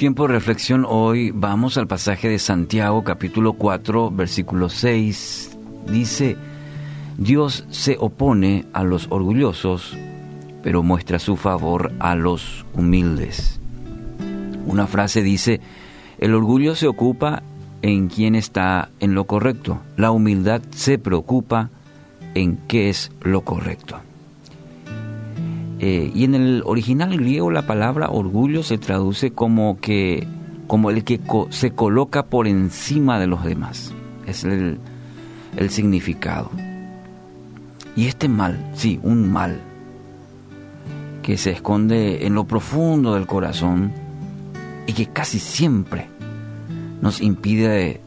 tiempo de reflexión hoy vamos al pasaje de Santiago capítulo 4 versículo 6. Dice, Dios se opone a los orgullosos, pero muestra su favor a los humildes. Una frase dice, el orgullo se ocupa en quien está en lo correcto, la humildad se preocupa en qué es lo correcto. Eh, y en el original griego la palabra orgullo se traduce como que como el que se coloca por encima de los demás. Es el, el significado. Y este mal, sí, un mal, que se esconde en lo profundo del corazón y que casi siempre nos impide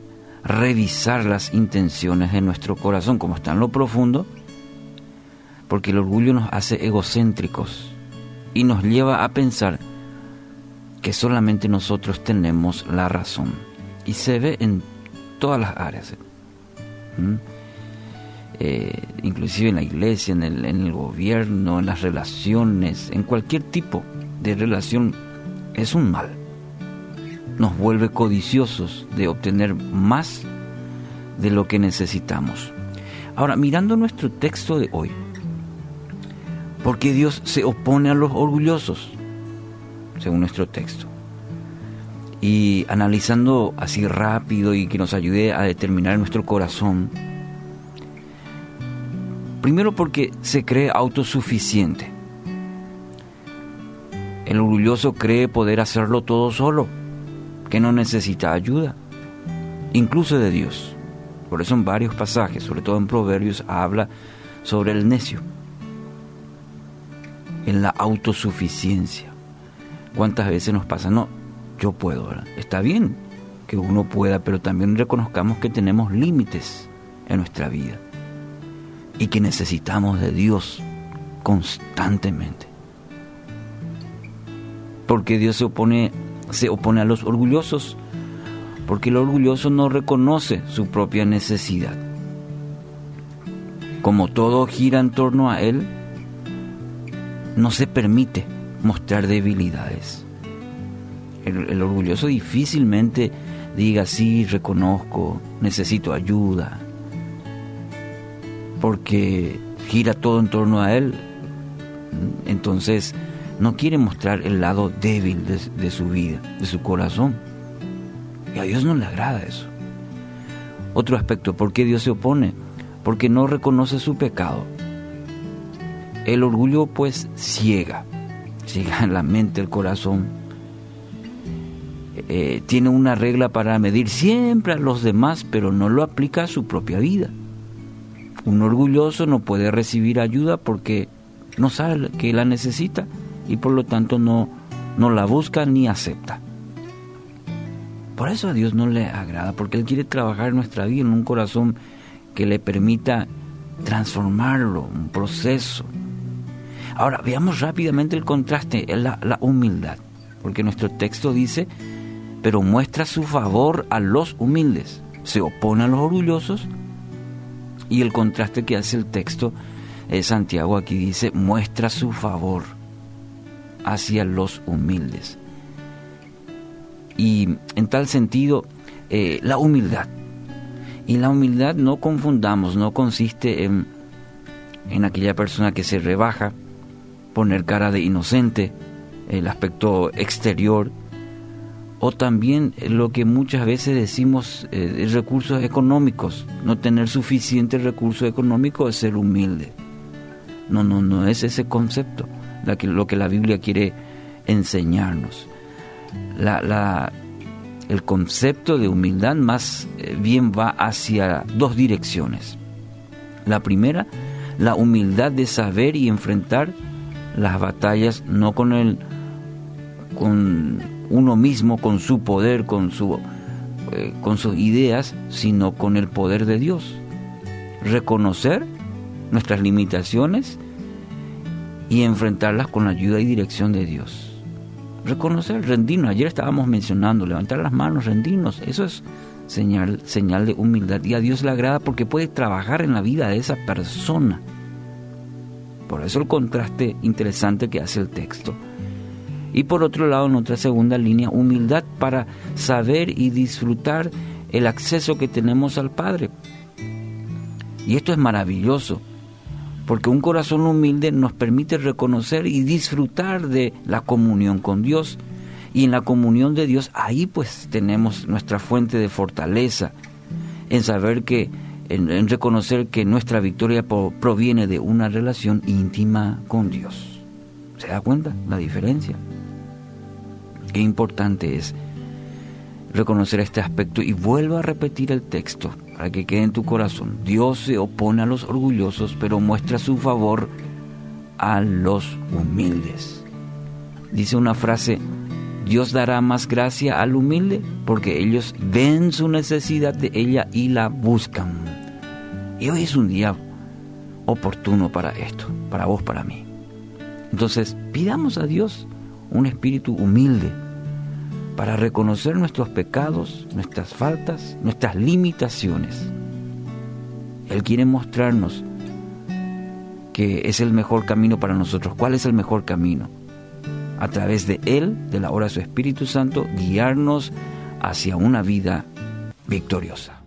revisar las intenciones de nuestro corazón, como está en lo profundo, porque el orgullo nos hace egocéntricos y nos lleva a pensar que solamente nosotros tenemos la razón. Y se ve en todas las áreas. ¿Mm? Eh, inclusive en la iglesia, en el, en el gobierno, en las relaciones, en cualquier tipo de relación, es un mal. Nos vuelve codiciosos de obtener más de lo que necesitamos. Ahora, mirando nuestro texto de hoy, porque Dios se opone a los orgullosos, según nuestro texto. Y analizando así rápido y que nos ayude a determinar nuestro corazón, primero porque se cree autosuficiente. El orgulloso cree poder hacerlo todo solo, que no necesita ayuda, incluso de Dios. Por eso en varios pasajes, sobre todo en Proverbios, habla sobre el necio en la autosuficiencia. ¿Cuántas veces nos pasa? No, yo puedo, Está bien que uno pueda, pero también reconozcamos que tenemos límites en nuestra vida y que necesitamos de Dios constantemente. Porque Dios se opone, se opone a los orgullosos, porque el orgulloso no reconoce su propia necesidad. Como todo gira en torno a Él, no se permite mostrar debilidades. El, orgulloso difícilmente diga, sí, reconozco, necesito ayuda, porque gira todo en torno a él. Entonces, no quiere mostrar el lado débil de, de su vida, de su corazón. Y a Dios no le agrada eso. Otro aspecto, ¿por qué Dios se opone? Porque no reconoce su pecado. El orgullo pues ciega, ciega la mente, el corazón. Eh, tiene una regla para medir siempre a los demás, pero no lo aplica a su propia vida. Un orgulloso no puede recibir ayuda porque no sabe que la necesita y por lo tanto no, no la busca ni acepta. Por eso a Dios no le agrada, porque Él quiere trabajar nuestra vida en un corazón que le permita transformarlo, un proceso, Ahora, veamos rápidamente el contraste, la, la humildad, porque nuestro texto dice, pero muestra su favor a los humildes, se opone a los orgullosos, y el contraste que hace el texto, de Santiago aquí dice, muestra su favor hacia los humildes. Y en tal sentido, eh, la humildad. Y la humildad no confundamos, no consiste en, en aquella persona que se rebaja, poner cara de inocente, el aspecto exterior, o también lo que muchas veces decimos eh, recursos económicos, no tener suficiente recurso económico es ser humilde. No, no, no es ese concepto lo que la Biblia quiere enseñarnos. La, el concepto de humildad más eh, bien va hacia dos direcciones. La primera, la humildad de saber y enfrentar las batallas no con el con uno mismo, con su poder, con su eh, con sus ideas, sino con el poder de Dios. Reconocer nuestras limitaciones y enfrentarlas con la ayuda y dirección de Dios. Reconocer, rendirnos. Ayer estábamos mencionando, levantar las manos, rendirnos. Eso es señal, señal de humildad. Y a Dios le agrada porque puede trabajar en la vida de esa persona por eso el contraste interesante que hace el texto. Y por otro lado, en otra segunda línea, humildad para saber y disfrutar el acceso que tenemos al Padre. Y esto es maravilloso, porque un corazón humilde nos permite reconocer y disfrutar de la comunión con Dios. Y en la comunión de Dios, ahí pues tenemos nuestra fuente de fortaleza, en saber que, en, reconocer que nuestra victoria proviene de una relación íntima con Dios. ¿Se da cuenta la diferencia? Qué importante es reconocer este aspecto y vuelvo a repetir el texto para que quede en tu corazón. Dios se opone a los orgullosos, pero muestra su favor a los humildes. Dice una frase, Dios dará más gracia al humilde porque ellos ven su necesidad de ella y la buscan. Y hoy es un día oportuno para esto, para vos, para mí. Entonces, pidamos a Dios un espíritu humilde para reconocer nuestros pecados, nuestras faltas, nuestras limitaciones. Él quiere mostrarnos que es el mejor camino para nosotros. ¿Cuál es el mejor camino? A través de Él, de la obra de su Espíritu Santo, guiarnos hacia una vida victoriosa.